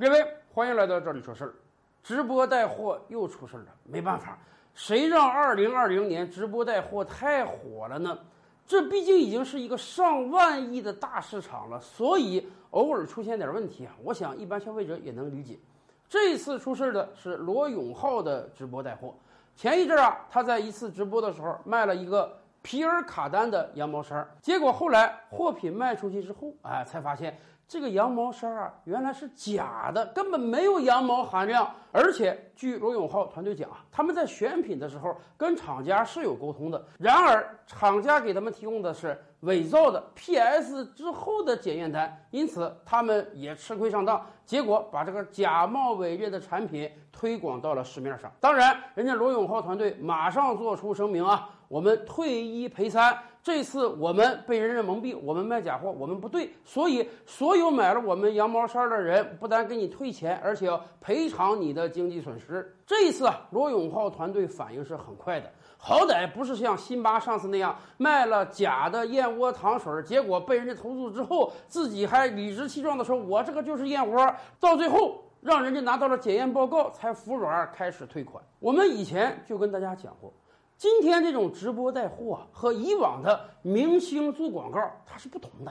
各位，欢迎来到这里说事儿。直播带货又出事儿了，没办法，谁让二零二零年直播带货太火了呢？这毕竟已经是一个上万亿的大市场了，所以偶尔出现点问题啊，我想一般消费者也能理解。这次出事儿的是罗永浩的直播带货。前一阵啊，他在一次直播的时候卖了一个皮尔卡丹的羊毛衫，结果后来货品卖出去之后，哎，才发现。这个羊毛衫啊，原来是假的，根本没有羊毛含量。而且，据罗永浩团队讲啊，他们在选品的时候跟厂家是有沟通的。然而，厂家给他们提供的是伪造的 PS 之后的检验单，因此他们也吃亏上当。结果把这个假冒伪劣的产品推广到了市面上。当然，人家罗永浩团队马上做出声明啊，我们退一赔三。这次我们被人家蒙蔽，我们卖假货，我们不对，所以所有买了我们羊毛衫的人，不但给你退钱，而且要赔偿你的经济损失。这一次啊，罗永浩团队反应是很快的，好歹不是像辛巴上次那样卖了假的燕窝糖水，结果被人家投诉之后，自己还理直气壮地说：“我这个就是燕窝。”到最后让人家拿到了检验报告才服软，开始退款。我们以前就跟大家讲过。今天这种直播带货啊，和以往的明星做广告它是不同的。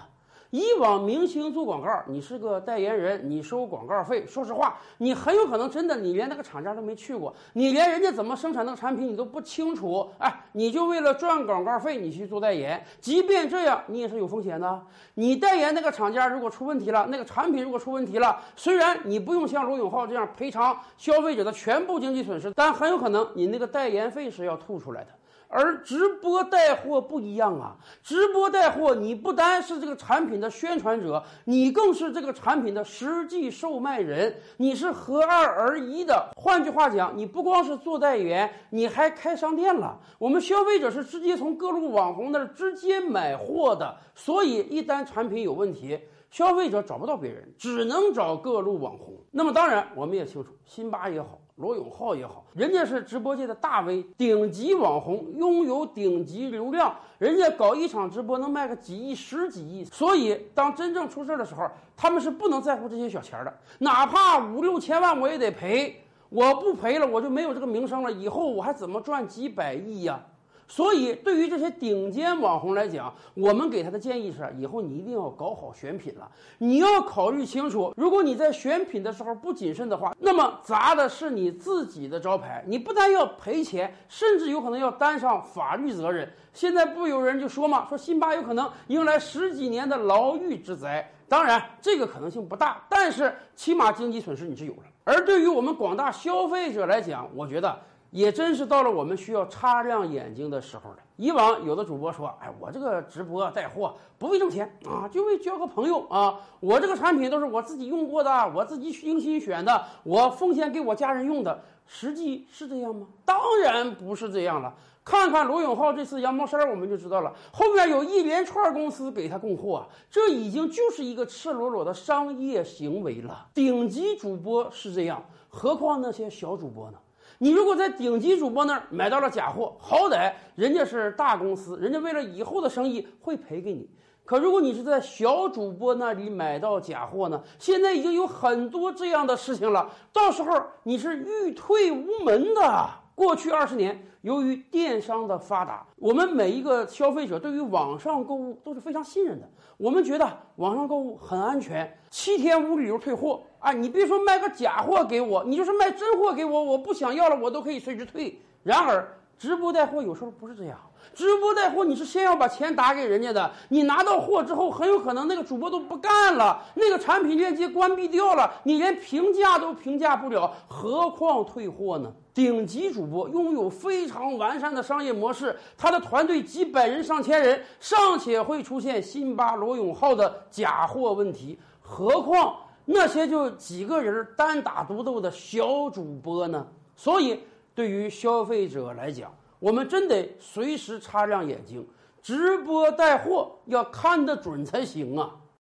以往明星做广告，你是个代言人，你收广告费。说实话，你很有可能真的你连那个厂家都没去过，你连人家怎么生产那个产品你都不清楚。哎，你就为了赚广告费，你去做代言。即便这样，你也是有风险的。你代言那个厂家如果出问题了，那个产品如果出问题了，虽然你不用像罗永浩这样赔偿消费者的全部经济损失，但很有可能你那个代言费是要吐出来的。而直播带货不一样啊！直播带货，你不单是这个产品的宣传者，你更是这个产品的实际售卖人，你是合二而一的。换句话讲，你不光是做代言，你还开商店了。我们消费者是直接从各路网红那儿直接买货的，所以一旦产品有问题，消费者找不到别人，只能找各路网红。那么当然，我们也清楚，辛巴也好。罗永浩也好，人家是直播界的大 V，顶级网红，拥有顶级流量，人家搞一场直播能卖个几亿、十几亿。所以，当真正出事的时候，他们是不能在乎这些小钱的，哪怕五六千万我也得赔。我不赔了，我就没有这个名声了，以后我还怎么赚几百亿呀？所以，对于这些顶尖网红来讲，我们给他的建议是：以后你一定要搞好选品了。你要考虑清楚，如果你在选品的时候不谨慎的话，那么砸的是你自己的招牌。你不但要赔钱，甚至有可能要担上法律责任。现在不有人就说嘛，说辛巴有可能迎来十几年的牢狱之灾。当然，这个可能性不大，但是起码经济损失你是有了。而对于我们广大消费者来讲，我觉得。也真是到了我们需要擦亮眼睛的时候了。以往有的主播说：“哎，我这个直播带货不为挣钱啊，就为交个朋友啊。我这个产品都是我自己用过的，我自己精心选的，我奉献给我家人用的。实际是这样吗？当然不是这样了。看看罗永浩这次羊毛衫，我们就知道了，后面有一连串公司给他供货，这已经就是一个赤裸裸的商业行为了。顶级主播是这样，何况那些小主播呢？”你如果在顶级主播那儿买到了假货，好歹人家是大公司，人家为了以后的生意会赔给你。可如果你是在小主播那里买到假货呢？现在已经有很多这样的事情了，到时候你是欲退无门的。过去二十年，由于电商的发达，我们每一个消费者对于网上购物都是非常信任的。我们觉得网上购物很安全，七天无理由退货。啊，你别说卖个假货给我，你就是卖真货给我，我不想要了，我都可以随时退。然而，直播带货有时候不是这样。直播带货，你是先要把钱打给人家的，你拿到货之后，很有可能那个主播都不干了，那个产品链接关闭掉了，你连评价都评价不了，何况退货呢？顶级主播拥有非常完善的商业模式，他的团队几百人、上千人，尚且会出现辛巴、罗永浩的假货问题，何况那些就几个人单打独斗的小主播呢？所以，对于消费者来讲，我们真得随时擦亮眼睛，直播带货要看得准才行啊！